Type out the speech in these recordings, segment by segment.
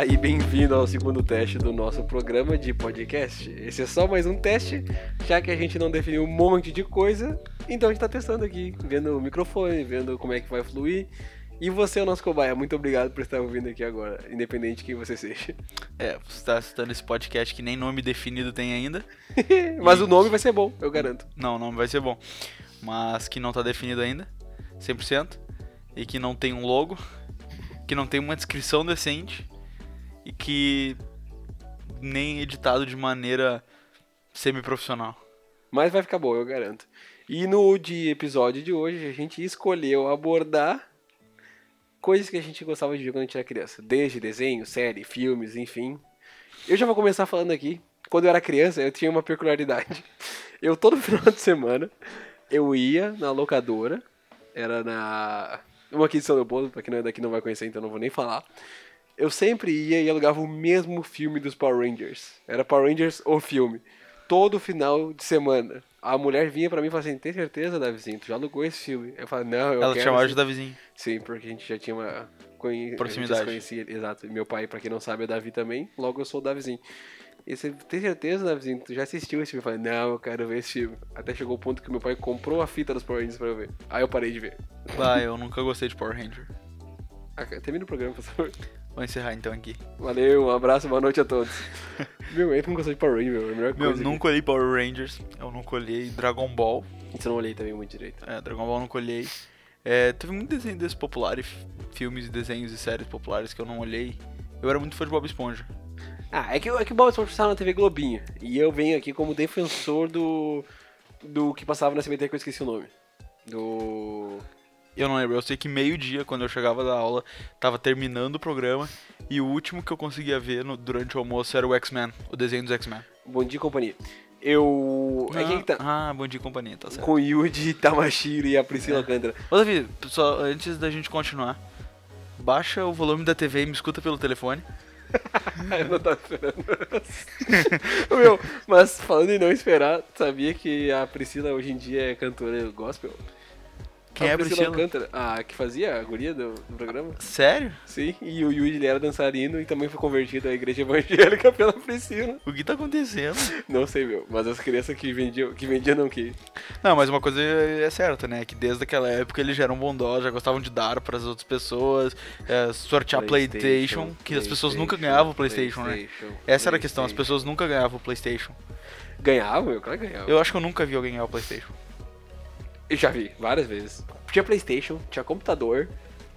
Olá e bem-vindo ao segundo teste do nosso programa de podcast. Esse é só mais um teste, já que a gente não definiu um monte de coisa, então a gente tá testando aqui, vendo o microfone, vendo como é que vai fluir. E você é o nosso cobaia, muito obrigado por estar ouvindo aqui agora, independente de quem você seja. É, você está assistindo esse podcast que nem nome definido tem ainda. Mas o nome vai ser bom, eu garanto. Não, o nome vai ser bom. Mas que não está definido ainda, 100%. E que não tem um logo, que não tem uma descrição decente e que nem editado de maneira semi-profissional. Mas vai ficar bom, eu garanto. E no de episódio de hoje a gente escolheu abordar coisas que a gente gostava de ver quando a gente era criança. Desde desenho, série, filmes, enfim. Eu já vou começar falando aqui. Quando eu era criança, eu tinha uma peculiaridade. Eu, todo final de semana, eu ia na locadora. Era na... Uma aqui de São Leopoldo, pra quem não é daqui não vai conhecer, então não vou nem falar. Eu sempre ia e alugava o mesmo filme dos Power Rangers. Era Power Rangers o filme. Todo final de semana. A mulher vinha pra mim e falava assim, tem certeza, Davizinho? Tu já alugou esse filme? Eu falava, não, eu Ela te chamava de Davizinho. Sim, porque a gente já tinha uma conhe... Proximidade. Conhecia, exato. E Meu pai, pra quem não sabe, é Davi também. Logo eu sou o Davizinho. E você tem certeza, Davizinho? Tu já assistiu esse filme? Eu falei, não, eu quero ver esse filme. Até chegou o ponto que meu pai comprou a fita dos Power Rangers pra eu ver. Aí eu parei de ver. Ah, eu nunca gostei de Power Ranger. Ah, Termina o programa, por favor. Vou encerrar então aqui. Valeu, um abraço, boa noite a todos. meu, eu não gostei de Power Ranger, meu. É a melhor Meu, coisa. nunca olhei Power Rangers, eu nunca olhei Dragon Ball. Isso eu não olhei também muito direito. É, Dragon Ball eu nunca olhei. É, teve muito desenho desse popular, e f- filmes, desenhos e séries populares que eu não olhei. Eu era muito fã de Bob Esponja. Ah, é que, é que o Bob Esponja passava na TV Globinho. E eu venho aqui como defensor do. do que passava na CBT que eu esqueci o nome. Do. Eu não lembro, eu sei que meio-dia, quando eu chegava da aula, tava terminando o programa. E o último que eu conseguia ver no- durante o almoço era o X-Men, o desenho dos X-Men. Bom dia, companhia. Eu. É que tá. Ah, bom dia companhia, tá certo. Com o Yuji Tamashiro e a Priscila É. Ô Davi, só antes da gente continuar, baixa o volume da TV e me escuta pelo telefone. eu não tava esperando. Meu, mas falando em não esperar, sabia que a Priscila hoje em dia é cantora gospel? Quem é a Priscila? Alcântara, a que fazia a guria do, do programa? Sério? Sim, e o Yuji ele era dançarino e também foi convertido à igreja evangélica pela Priscila. O que tá acontecendo? Não sei, meu, mas as crianças que vendiam, que vendiam não que. Não, mas uma coisa é certa, né? Que desde aquela época eles já eram bondosos, já gostavam de dar para as outras pessoas, é, sortear PlayStation, que as pessoas nunca ganhavam o PlayStation, né? Essa era a questão, as pessoas nunca ganhavam o PlayStation. Ganhavam, meu, claro que ganhavam. Eu acho que eu nunca vi alguém ganhar o PlayStation. Eu já vi, várias vezes. Tinha Playstation, tinha computador,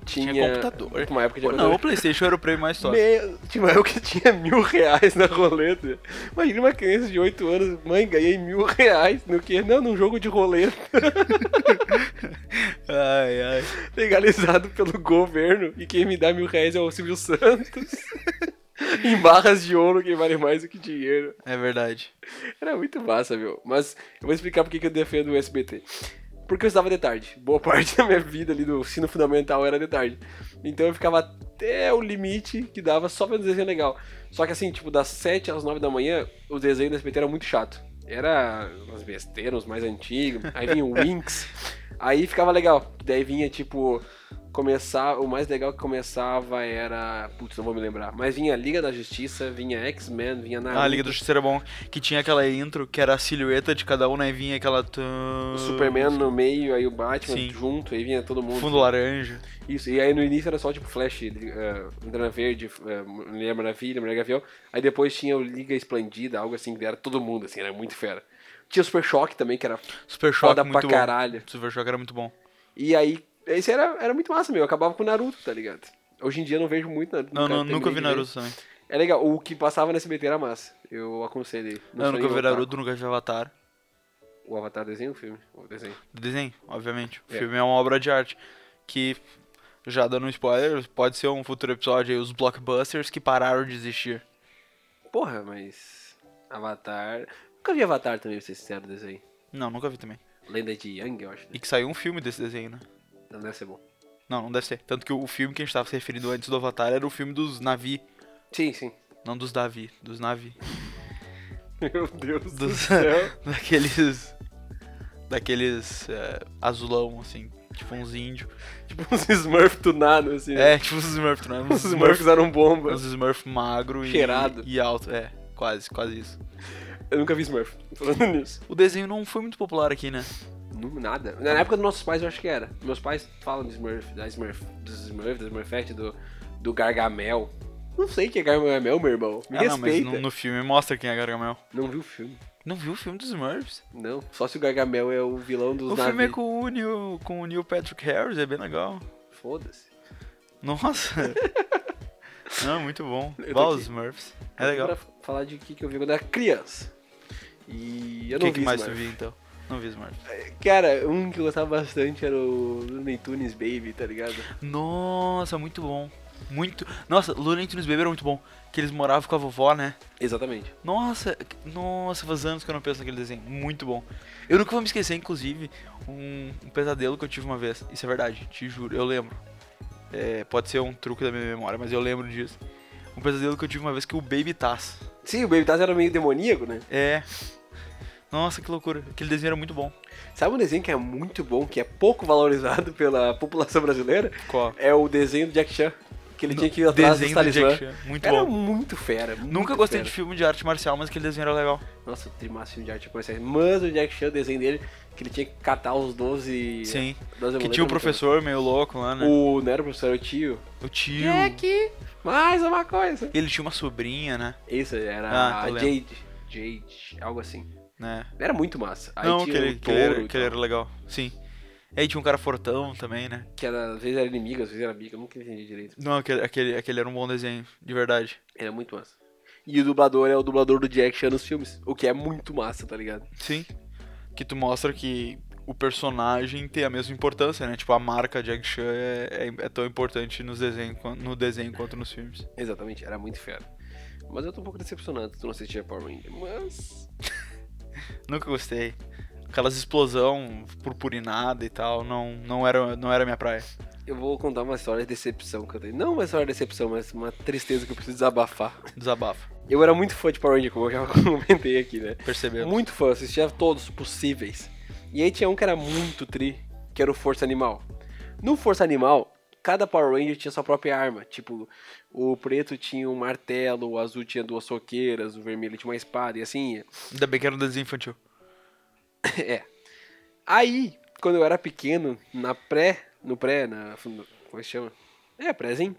tinha... Tinha computador. Uma época Pô, tinha não, o. PlayStation era o prêmio mais top. Meu, tinha uma época que tinha mil reais na roleta. Imagina uma criança de 8 anos, mãe, ganhei mil reais no que? Não, num jogo de roleta Ai, ai. legalizado pelo governo. E quem me dá mil reais é o Silvio Santos. em barras de ouro que vale mais do que dinheiro. É verdade. Era muito massa, meu. Mas eu vou explicar porque que eu defendo o SBT. Porque eu estava de tarde. Boa parte da minha vida ali do ensino fundamental era de tarde. Então eu ficava até o limite que dava só vendo desenho legal. Só que assim, tipo, das 7 às 9 da manhã, o desenho do SBT era muito chato. Era umas besteiras, uns mais antigos. Aí vinha o Winx. Aí ficava legal. Daí vinha, tipo, começar. O mais legal que começava era. Putz, não vou me lembrar. Mas vinha Liga da Justiça, vinha X-Men, vinha Naruto. Ah, a Liga do Justiça era bom, que tinha aquela intro, que era a silhueta de cada um, né? E vinha aquela... O Superman no meio, aí o Batman Sim. junto, aí vinha todo mundo. Fundo laranja. Isso, e aí no início era só tipo Flash, uh, Lanterna Verde, uh, Mulher Maravilha, Mulher Gavião. Aí depois tinha o Liga Esplendida, algo assim, que era todo mundo, assim, era muito fera. Tinha o Super Choque também, que era Super Choque foda muito pra bom. caralho. Super Choque era muito bom. E aí, esse era, era muito massa, meu. Eu acabava com o Naruto, tá ligado? Hoje em dia eu não vejo muito Naruto. Não, não, nunca vi. Naruto também. É legal, o que passava na SBT era massa. Eu aconselhei. Eu nunca vi Naruto, nunca vi Avatar. O Avatar desenho ou filme? O desenho. Desenho, obviamente. O É. filme é uma obra de arte. Que, já dando um spoiler, pode ser um futuro episódio aí, os blockbusters que pararam de existir. Porra, mas. Avatar. Nunca vi Avatar também, pra ser sincero, desenho. Não, nunca vi também. Lenda de Yang, eu acho. né? E que saiu um filme desse desenho, né? Não deve ser bom. Não, não deve ser. Tanto que o filme que a gente tava se referindo antes do Avatar era o filme dos Navi. Sim, sim. Não dos Davi, dos Navi. Meu Deus do Dos- céu. Daqueles. Daqueles é, azulão, assim. Tipo uns índios. Tipo uns Smurf tunados, assim. né? É, tipo uns Smurf, é? Os Uns Smurfs eram bomba. Uns Smurf magro e, Cheirado. e alto. É, quase, quase isso. Eu nunca vi Smurf, falando nisso. O desenho não foi muito popular aqui, né? Nada. Na época dos nossos pais eu acho que era. Meus pais falam de Smurf, da Smurf, dos Smurf, da Smurfette, do, do Gargamel. Não sei o que é Gargamel, meu irmão. Me ah, não, mas respeita. no, no filme mostra quem é Gargamel. Não vi o filme. Não viu o filme dos Smurfs? Não. Só se o Gargamel é o vilão dos O filme é navios. com o, Neil, com o Neil Patrick Harris, é bem legal. Foda-se. Nossa! não, muito bom. Bah, aqui. os Smurfs. É legal. Pra falar de que, que eu vi quando era criança. E eu O não que, vi que mais tu Smurf. viu então? Não vi Smurf. Cara, um que eu gostava bastante era o Looney Tunes Baby, tá ligado? Nossa, muito bom. Muito. Nossa, Looney Tunes Baby era muito bom. Que eles moravam com a vovó, né? Exatamente. Nossa, nossa, faz anos que eu não penso naquele desenho. Muito bom. Eu nunca vou me esquecer, inclusive, um, um pesadelo que eu tive uma vez. Isso é verdade, te juro, eu lembro. É, pode ser um truque da minha memória, mas eu lembro disso. Um pesadelo que eu tive uma vez que o Baby Taz. Sim, o Baby Taz era meio demoníaco, né? É. Nossa, que loucura. Aquele desenho era muito bom. Sabe um desenho que é muito bom, que é pouco valorizado pela população brasileira? Qual? É o desenho do Jack Chan. Que ele tinha que ir atrás Desenho do talismã. Jack Chan. Muito Era bom. muito fera. muito Nunca gostei fera. de filme de arte marcial, mas aquele desenho era legal. Nossa, trimassa filme de arte comercial. Mas o Jack Chan, o desenho dele, que ele tinha que catar os 12. Sim. 12 Que amuletos, tinha o professor meio louco lá, né? O, não era o professor, era o tio. O tio. Jack, mais uma coisa. Ele tinha uma sobrinha, né? Isso, era Ah, a. Jade. Jade, algo assim. Né? Era muito massa. Aí Não, que ele, o que ele era, que ele era legal. Sim. Aí tinha um cara fortão também, né? que era, às vezes era inimigo, às vezes era amigo, eu nunca entendi direito. Não, aquele, aquele, aquele era um bom desenho, de verdade. Era muito massa. E o dublador é o dublador do Jack Chan nos filmes, o que é muito massa, tá ligado? Sim. Que tu mostra que o personagem tem a mesma importância, né? Tipo, a marca Jack Chan é, é, é tão importante nos desenhos, quan- no desenho quanto nos filmes. Exatamente, era muito fera. Mas eu tô um pouco decepcionado que tu não assistia Power Ranger, mas... Nunca gostei. Aquelas explosão purpurinada e tal, não, não, era, não era minha praia. Eu vou contar uma história de decepção que eu tenho. Não uma história de decepção, mas uma tristeza que eu preciso desabafar. Desabafo. Eu era muito fã de Power Ranger, como eu já comentei aqui, né? Percebeu? Muito fã, assistia todos possíveis. E aí tinha um que era muito tri, que era o Força Animal. No Força Animal, cada Power Ranger tinha sua própria arma. Tipo, o preto tinha um martelo, o azul tinha duas soqueiras, o vermelho tinha uma espada, e assim ia. Ainda bem que era um desenho infantil. é. Aí, quando eu era pequeno, na pré, no pré, na. Como é que chama? É, prézinho.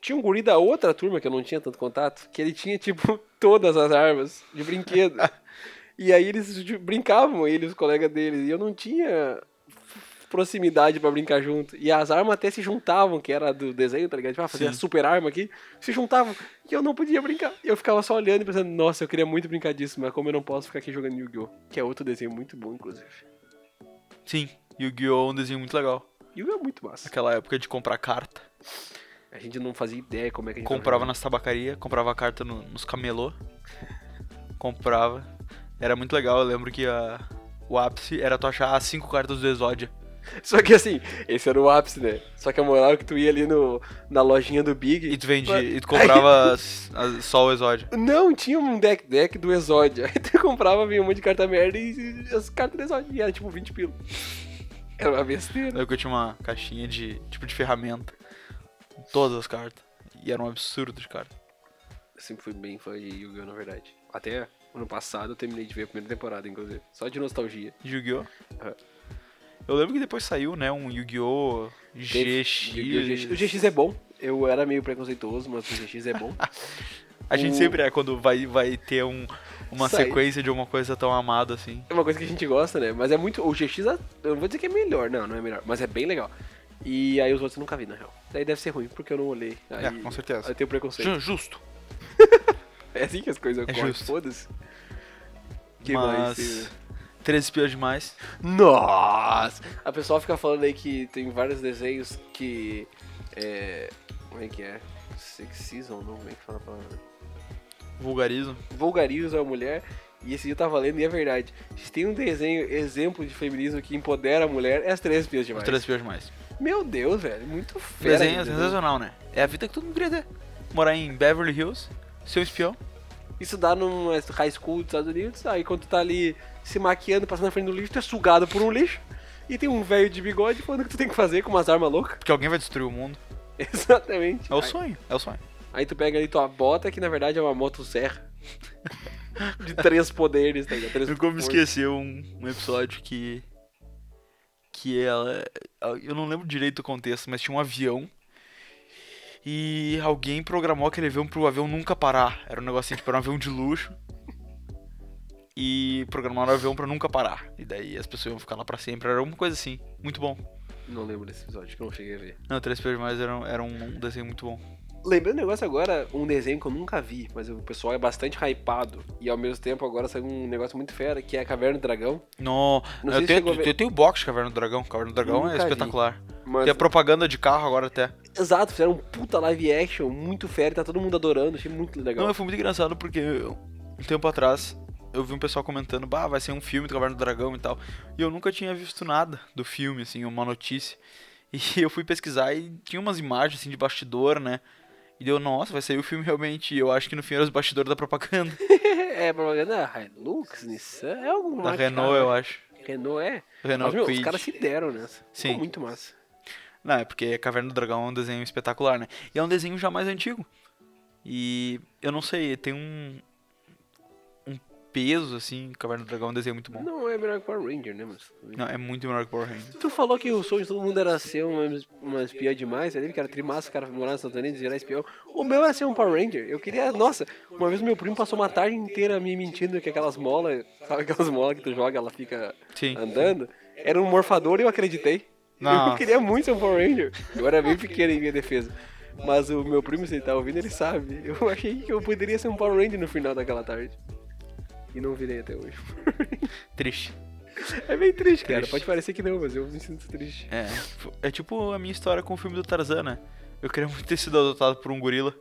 Tinha um guri da outra turma que eu não tinha tanto contato, que ele tinha, tipo, todas as armas de brinquedo. e aí eles brincavam, ele e os colegas deles, e eu não tinha proximidade pra brincar junto. E as armas até se juntavam, que era do desenho, tá ligado? Tipo, ah, fazer a Sim. super arma aqui, se juntavam, e eu não podia brincar. E eu ficava só olhando e pensando, nossa, eu queria muito brincar disso, mas como eu não posso ficar aqui jogando Yu-Gi-Oh! Que é outro desenho muito bom, inclusive. Sim, Yu-Gi-Oh! é um desenho muito legal. Yu-Gi-Oh! é muito massa. Naquela época de comprar carta. A gente não fazia ideia como é que a gente Comprava nas tabacarias, comprava a carta no- nos camelô. Comprava. Era muito legal, eu lembro que a, o ápice era tu achar as cinco cartas do Exódia. Só que assim, esse era o ápice, né? Só que a moral é que tu ia ali no, na lojinha do Big. E tu vendia, e tu comprava as- as- só o Exódia. Não, tinha um deck, deck do Exódia. Aí tu comprava, vinha um monte de carta merda e, e as cartas do Exódia. E era tipo 20 pila. Era uma besteira. Lembro que eu tinha uma caixinha de tipo de ferramenta. Todas as cartas. E era um absurdo de carta. Eu sempre fui bem fã de Yu-Gi-Oh! na verdade. Até ano passado eu terminei de ver a primeira temporada, inclusive. Só de nostalgia. Yu-Gi-Oh! É. Eu lembro que depois saiu, né, um Yu-Gi-Oh! GX. Yu-Gi-Oh! GX. O GX é bom. Eu era meio preconceituoso, mas o GX é bom. A gente O- sempre é quando vai, vai ter um, uma Sai. sequência de uma coisa tão amada assim. É uma coisa que a gente gosta, né? Mas é muito. O GX, eu não vou dizer que é melhor, não, não é melhor, mas é bem legal. E aí os outros eu nunca vi, na real. Daí deve ser ruim, porque eu não olhei. Aí, É, com certeza. Eu tenho preconceito. Ju- Justo. É assim que as coisas É ocorrem, foda-se. Que Mas. mais? Três espiões demais. Nossa! A pessoa fica falando aí que tem vários desenhos que. É. Como é que é? Sexism, não? Como é que fala a palavra? Vulgarismo. vulgarizam a mulher. E esse dia eu tava lendo e é verdade. Se tem um desenho, exemplo de feminismo que empodera a mulher, é as três espiãs Os demais. três espiões demais. Meu Deus, velho. Muito O fera. desenho é esse desenho. sensacional, né? É a vida que todo mundo queria ter. Morar em Beverly Hills, ser um espião. Isso dá numa high school dos Estados Unidos. Aí quando tu tá ali se maquiando, passando na frente do lixo, tu é sugado por um lixo. E tem um velho de bigode falando que tu tem que fazer com umas armas loucas. Porque alguém vai destruir o mundo. Exatamente. É o Aí- sonho, é o sonho. Aí tu pega ali tua bota, que na verdade é uma motosserra. de três poderes, tá ligado? Três Eu como esqueci um, um episódio que. Que ela. Eu não lembro direito o contexto, mas tinha um avião. E alguém programou aquele avião pro avião nunca parar. Era um negocinho, tipo, era um avião de luxo. E programaram o avião pra nunca parar. E daí as pessoas iam ficar lá pra sempre. Era alguma coisa assim. Muito bom. Não lembro desse episódio, que eu não cheguei a ver. Não, Três Ps mais era, um- era um desenho muito bom. Lembrando um negócio agora, um desenho que eu nunca vi, mas o pessoal é bastante hypado. E ao mesmo tempo agora saiu um negócio muito fera, que é a Caverna do Dragão. Não, Não sei eu, tenho, ver. eu tenho o box de Caverna do Dragão. Caverna do Dragão é Nunca vi. espetacular. Mas, Tem a propaganda de carro agora até. Exato, fizeram um puta live action muito fera tá todo mundo adorando, achei muito legal. Não, foi muito engraçado porque eu- um tempo atrás eu vi um pessoal comentando, bah, vai ser um filme do Caverna do Dragão e tal. E eu nunca tinha visto nada do filme, assim, uma notícia. E eu fui pesquisar e tinha umas imagens assim de bastidor, né? E deu, nossa, vai sair o filme realmente. Eu acho que no fim era os bastidores da propaganda. é, propaganda Hilux, Nissan, é algum da Renault, cara. eu acho. Renault é? Renault Mas, meu, os caras se deram nessa. Sim. Ficou muito massa. Não, é porque Caverna do Dragão é um desenho espetacular, né? E é um desenho já mais antigo. E eu não sei, tem um. Peso, assim. Caverna do Dragão é um desenho muito bom. Não é melhor que Power Ranger, né, mas... Não, é muito melhor que Power Rangers. Tu falou que o sonho de todo mundo era ser uma, uma espiã demais, ali, que era trimassa, o cara morar nos Estados Unidos e virar espião. O meu era ser um Power Ranger. Eu queria, nossa, uma vez meu primo passou uma tarde inteira me mentindo que aquelas molas, sabe aquelas molas que tu joga, ela fica Sim. andando, era um morfador e eu acreditei. Eu Nossa. queria muito ser um Power Ranger. Eu era bem pequeno em minha defesa. Mas o meu primo, se ele tá ouvindo, ele sabe. Eu achei que eu poderia ser um Power Ranger no final daquela tarde. E não virei até hoje. Triste. É bem triste, cara. Triste. Pode parecer que não, mas eu me sinto triste. É, é tipo a minha história com o filme do Tarzan, né? Eu queria muito ter sido adotado por um gorila.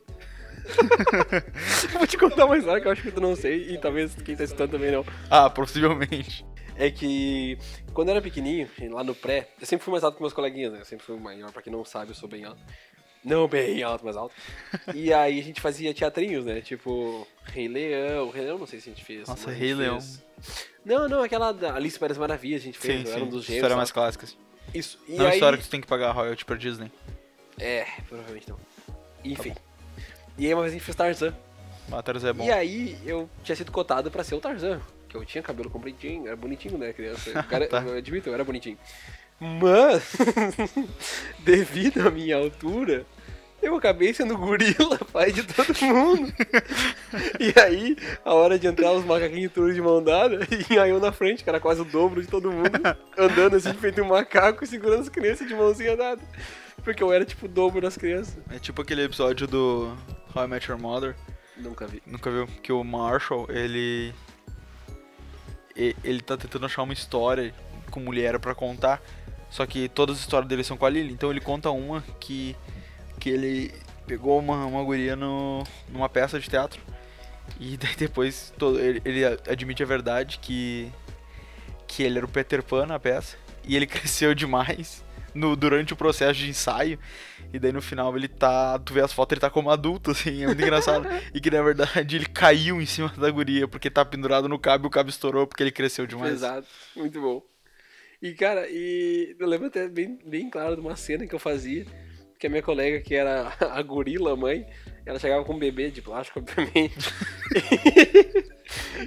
Vou te contar uma história que eu acho que tu não sei, e talvez quem tá escutando também não. Ah, possivelmente. É que quando eu era pequenininho, lá no pré, eu sempre fui mais alto que meus coleguinhas, né? Eu sempre fui maior, pra quem não sabe, eu sou bem alto. Não bem alto, mas alto. E aí a gente fazia teatrinhos, né? Tipo, Rei Leão. Rei Leão não sei se a gente fez. Nossa, Rei gente Leão. fez. Não, não, aquela da Alice Paris Maravilhas a gente fez, Sim, era um dos gêmeos. História sabe? mais clássica. assim. Isso. E Não é aí... história que tu tem que pagar royalty pra Disney. É, provavelmente não. Enfim. E aí uma vez a gente fez Tarzan. Mas Tarzan é bom. E aí eu tinha sido cotado pra ser o Tarzan. Que eu tinha cabelo compridinho, era bonitinho, né, criança. O cara, Tá. Eu admito, eu era bonitinho. Mas, devido à minha altura, eu acabei sendo gorila, pai de todo mundo. e aí, a hora de entrar, os macaquinhos todos de mão dada, e aí eu na frente, cara, quase o dobro de todo mundo, andando assim, feito um macaco, segurando as crianças de mãozinha dada. Porque eu era tipo o dobro das crianças. É tipo aquele episódio do How I Met Your Mother. Nunca vi. Nunca viu? Que o Marshall, ele. Ele tá tentando achar uma história com mulher pra contar. Só que todas as histórias dele são com a Lily. Então ele conta uma que. Que ele pegou uma, uma guria no, numa peça de teatro. E daí depois to- ele, ele admite a verdade que. Que ele era o Peter Pan na peça. E ele cresceu demais no, durante o processo de ensaio. E daí no final ele tá. Tu vê as fotos, ele tá como adulto, assim, é muito engraçado. E que na verdade ele caiu em cima da guria, porque tá pendurado no cabo e o cabo estourou porque ele cresceu demais. Exato, muito bom. E cara, e eu lembro até bem, bem claro de uma cena que eu fazia, que a minha colega, que era a gorila mãe, ela chegava com um bebê de plástico, obviamente.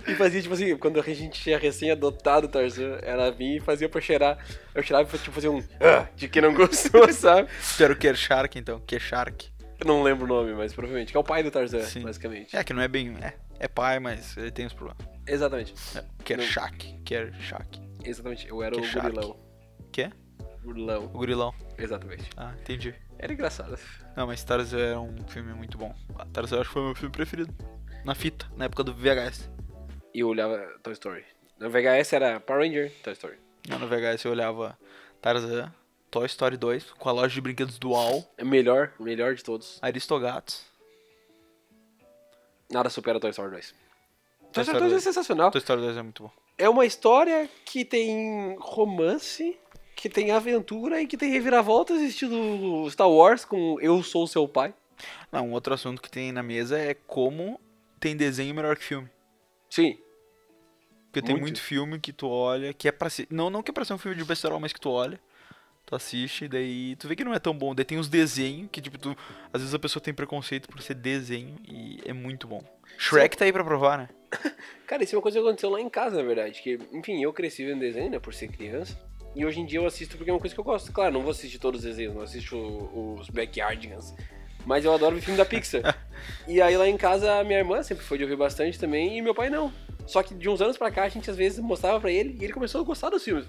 e fazia, tipo assim, quando a gente tinha recém-adotado o Tarzan, ela vinha e fazia pra cheirar. Eu cheirava e tipo, fazia um ah, de que não gostou, sabe? Era o Kershark, então, Kershark. Eu não lembro o nome, mas provavelmente, que é o pai do Tarzan, Sim. basicamente. É, que não é bem. É, é pai, mas ele tem os problemas. Exatamente, É, Kershak. Kershak. Exatamente, eu era o Kershack. gorilão. Quê? Gorilão, O gorilão. exatamente. Ah, entendi. Era engraçado. Não, mas Tarzan é um filme muito bom. Ah, Tarzan acho que foi meu filme preferido. Na fita, na época do VHS. E eu olhava Toy Story. No VHS era Power Ranger, Toy Story. Não, no VHS eu olhava Tarzan, Toy Story 2, com a loja de brinquedos dual, É melhor, melhor de todos. Aristogatos. Nada supera Toy Story 2. Toy Toy Story Story 2 é 2. sensacional. Toy Story 2 é muito bom. É uma história que tem romance, que tem aventura e que tem reviravoltas estilo Star Wars com Eu Sou Seu Pai. Não, um outro assunto que tem na mesa é como tem desenho melhor que filme. Sim. Porque tem Muito. muito filme que tu olha, que é pra ser. Não, não que é pra ser um filme de besterol, mas que tu olha, tu assiste, e daí tu vê que não é tão bom. Daí tem os desenhos, que tipo, tu. Às vezes a pessoa tem preconceito por ser desenho e é muito bom. Shrek tá aí pra provar, né? Cara, isso é uma coisa que aconteceu lá em casa, na verdade. Que, enfim, eu cresci vendo desenho, né, por ser criança. E hoje em dia eu assisto porque é uma coisa que eu gosto. Claro, não vou assistir todos os desenhos, não assisto o- os Backyardigans. Mas eu adoro ver filme da Pixar. e aí lá em casa a minha irmã sempre foi de ouvir bastante também e meu pai não. Só que de uns anos pra cá a gente às vezes mostrava pra ele e ele começou a gostar dos filmes.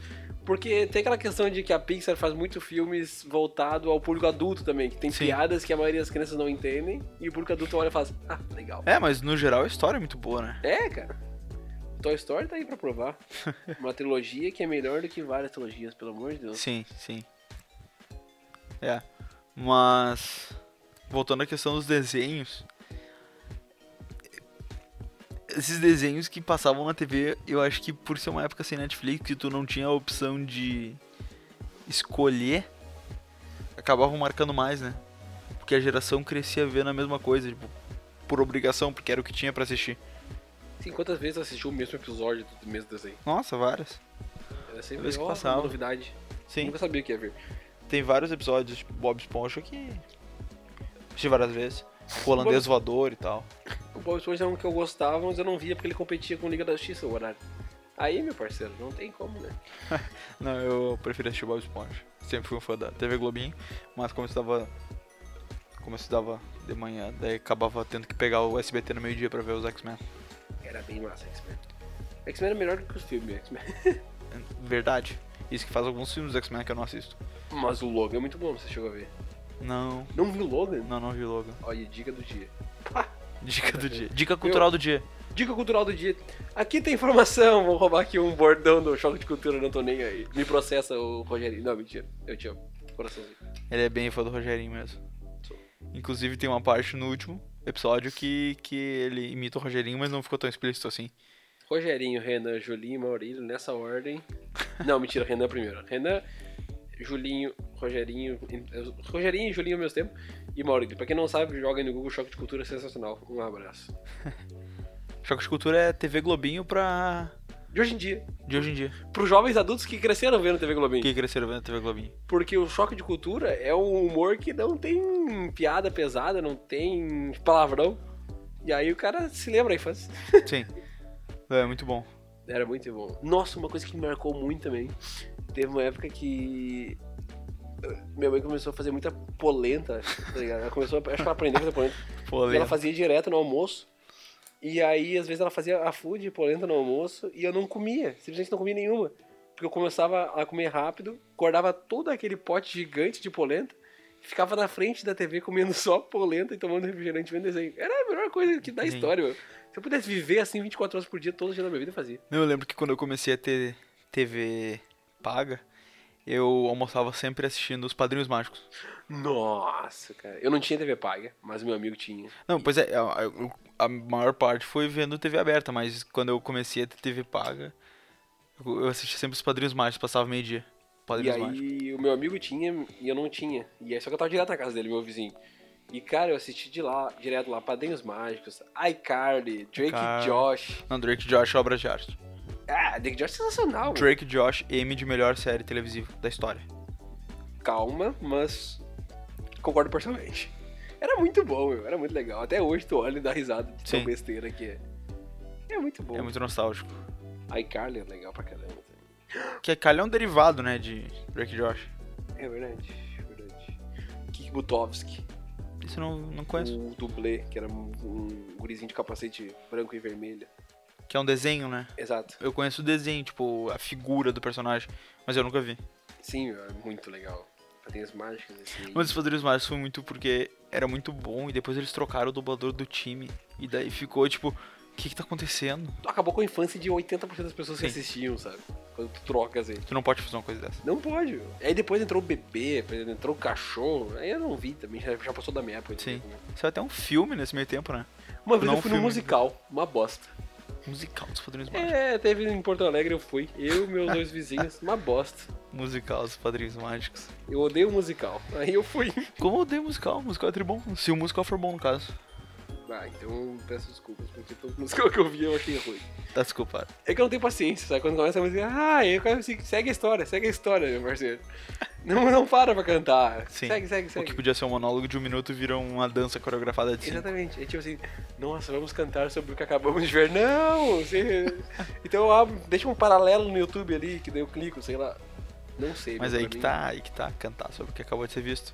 Porque tem aquela questão de que a Pixar faz muito filmes voltado ao público adulto também, que tem Sim. piadas que a maioria das crianças não entendem e o público adulto olha e fala assim, ah, legal. É, mas no geral a história é muito boa, né? É, cara. Toy Story tá aí pra provar. Uma trilogia que é melhor do que várias trilogias, pelo amor de Deus. Sim, sim. É. Mas. Voltando à questão dos desenhos. Esses desenhos que passavam na TV, eu acho que por ser uma época sem Netflix, que tu não tinha a opção de escolher, acabavam marcando mais, né? Porque a geração crescia vendo a mesma coisa, tipo, por obrigação, porque era o que tinha pra assistir. Sim, quantas vezes assistiu o mesmo episódio do mesmo desenho? Nossa, várias. Era sempre Vez que ó, passava. uma novidade. Sim. Nunca sabia que ia ver. Tem vários episódios, tipo Bob Esponja, que assisti várias vezes. O holandês voador e tal. O Bob Esponja é um que eu gostava, mas eu não via porque ele competia com Liga da Justiça o horário. Aí, meu parceiro, não tem como, né? Não, eu prefiro assistir Bob Esponja. Sempre fui um fã da TV Globinho, mas como eu estudava. Como eu estudava de manhã, daí acabava tendo que pegar o SBT no meio-dia pra ver os X-Men. Era bem massa, X-Men. X-Men era melhor do que os filmes, X-Men. Verdade. Isso que faz alguns filmes dos X-Men que eu não assisto. Mas o Logan é muito bom, você chegou a ver. Não, Não viu o Logan? não, não vi logo. Olha, dica do dia. Pá! Dica do dia. Dica cultural do dia. Dica cultural do dia. Aqui tem informação. Vou roubar aqui um bordão do Choque de Cultura, não tô nem aí. Me processa o Rogerinho. Não, mentira. Eu te amo. Coraçãozinho. Ele é bem fã do Rogerinho mesmo. Inclusive tem uma parte no último episódio que, que ele imita o Rogerinho, mas não ficou tão explícito assim. Rogerinho, Renan, Julinho, Maurílio, nessa ordem. Não, mentira, Renan primeiro. Renan, Julinho, Rogerinho. Rogerinho e Julinho ao mesmo tempo. E Maurílio. Pra quem não sabe, joga aí no Google Choque de Cultura sensacional. Um abraço. Choque de Cultura é TV Globinho pra. De hoje em dia. de hoje em dia. Pros jovens adultos que cresceram vendo TV Globinho. Que cresceram vendo TV Globinho. Porque o choque de cultura é um humor que não tem piada pesada, não tem palavrão. E aí o cara se lembra aí faz. Sim. É muito bom. Era muito bom. Nossa, uma coisa que me marcou muito também. Teve uma época que. Minha mãe começou a fazer muita polenta, tá ligado? Ela começou, a- acho que ela aprendeu a fazer polenta. E ela fazia direto no almoço. E aí, às vezes, ela fazia a food polenta no almoço e eu não comia. Simplesmente não comia nenhuma. Porque eu começava a comer rápido, guardava todo aquele pote gigante de polenta, ficava na frente da TV comendo só polenta e tomando refrigerante vendo desenho. Era a melhor coisa que da Sim. história, meu. Se eu pudesse viver assim 24 horas por dia, todos os dias da minha vida, eu fazia. Não, eu lembro que quando eu comecei a ter TV paga, eu almoçava sempre assistindo os Padrinhos Mágicos. Nossa, cara. Eu não tinha TV paga, mas meu amigo tinha. Não, pois é, a, a maior parte foi vendo TV aberta, mas quando eu comecei a ter TV paga, eu assistia sempre os Padrinhos Mágicos, passava meio-dia. E Padrinhos Mágicos. aí o meu amigo tinha e eu não tinha. E aí só que eu tava direto na casa dele, meu vizinho. E cara, eu assisti de lá, direto lá, Padrinhos Mágicos, iCarly, Drake e Josh. Não, Drake e Josh, obra de arte. Ah, Drake Josh é sensacional. Drake Josh, M de melhor série televisiva da história. Calma, mas concordo parcialmente. Era muito bom, meu. Era muito legal. Até hoje tu olha e dá risada de tão Sim. besteira que é. É muito bom. É muito nostálgico. iCarly é legal pra caramba. também. Que a Kylie é um derivado, né, de Drake Josh. É verdade, é verdade. Kik Butovski, Isso eu não, não conheço. o dublê, que era um, um gurizinho de capacete branco e vermelho. Que é um desenho, né? Exato. Eu conheço o desenho, tipo, a figura do personagem, mas eu nunca vi. Sim, é muito legal. Padrinhos mágicos, assim. Mas os Padrinhos Mágicos foi muito porque era muito bom e depois eles trocaram o dublador do time. E daí ficou tipo, o que que tá acontecendo? Acabou com a infância de 80% das pessoas que Sim. assistiam, sabe? Quando tu trocas ele. Tu não pode fazer uma coisa dessa. Não pode, meu. Aí depois entrou o bebê, entrou o cachorro. Aí eu não vi também, já, já passou da minha época. Sim. né? Saiu até um filme nesse meio tempo, né? Uma vez Não eu fui num filme. musical, uma bosta. Musical dos Padrinhos Mágicos. É, teve em Porto Alegre, eu fui. Eu e meus dois vizinhos, uma bosta. Musical dos Padrinhos Mágicos. Eu odeio musical. Aí eu fui. Como eu odeio musical? Musical é tri bom. Se o musical for bom, no caso. Ah, então peço desculpas, porque toda música que eu vi eu achei ruim. Tá desculpado. É que eu não tenho paciência, sabe? Quando começa a música, ah, eu quero seguir- segue a história, segue a história, meu parceiro. Não, não para pra cantar. Sim. Segue, segue, O segue. que podia ser um monólogo de um minuto vira uma dança coreografada de cinco. Exatamente. É tipo assim, nossa, vamos cantar sobre o que acabamos de ver. Não! você- Então eu abro, deixa um paralelo no YouTube ali, que daí eu clico, sei lá. Não sei. Mas meu, aí que tá, aí que tá, cantar sobre o que acabou de ser visto.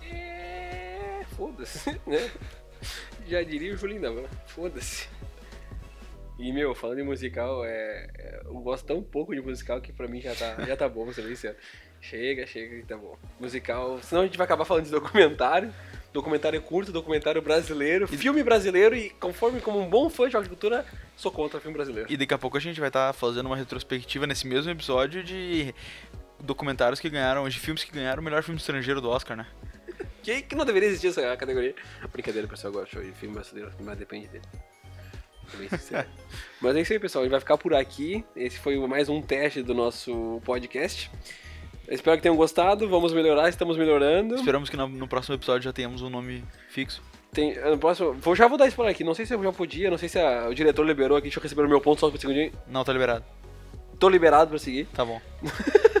É. Foda-se, né? Já diria o Julinho da Van. Foda-se. E, meu, falando em musical, é... é- eu gosto tão pouco de musical que pra mim já tá, já tá bom, bem sincero. Chega, chega e tá bom. Musical, senão a gente vai acabar falando de documentário. Documentário curto, documentário brasileiro, filme brasileiro e conforme como um bom fã de agricultura, sou contra filme brasileiro. E daqui a pouco a gente vai estar fazendo uma retrospectiva nesse mesmo episódio de documentários que ganharam, de filmes que ganharam o melhor filme estrangeiro do Oscar, né? Que, que não deveria existir essa categoria. Brincadeira, pessoal, eu gosto de filme brasileiro, mas depende dele. Mas é isso aí, pessoal. A gente vai ficar por aqui. Esse foi mais um teste do nosso podcast. Espero que tenham gostado. Vamos melhorar, estamos melhorando. Esperamos que no, no próximo episódio já tenhamos um nome fixo. Tem, no próximo, vou, já vou dar spoiler aqui. Não sei se eu já podia, não sei se a- o diretor liberou aqui. Deixa eu receber o meu ponto só por um segundinho. Não, tá liberado. Tô liberado pra seguir. Tá bom.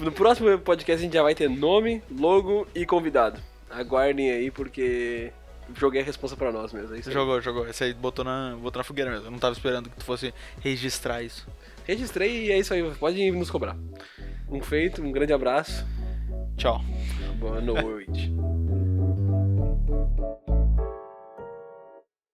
No próximo podcast a gente já vai ter nome, logo e convidado. Aguardem aí, porque joguei a responsa pra nós mesmo. É aí. Jogou, jogou. Esse aí botou na, botou na fogueira mesmo. Eu não tava esperando que tu fosse registrar isso. Registrei e é isso aí. Pode nos cobrar. Um feito, um grande abraço. Tchau. Boa noite.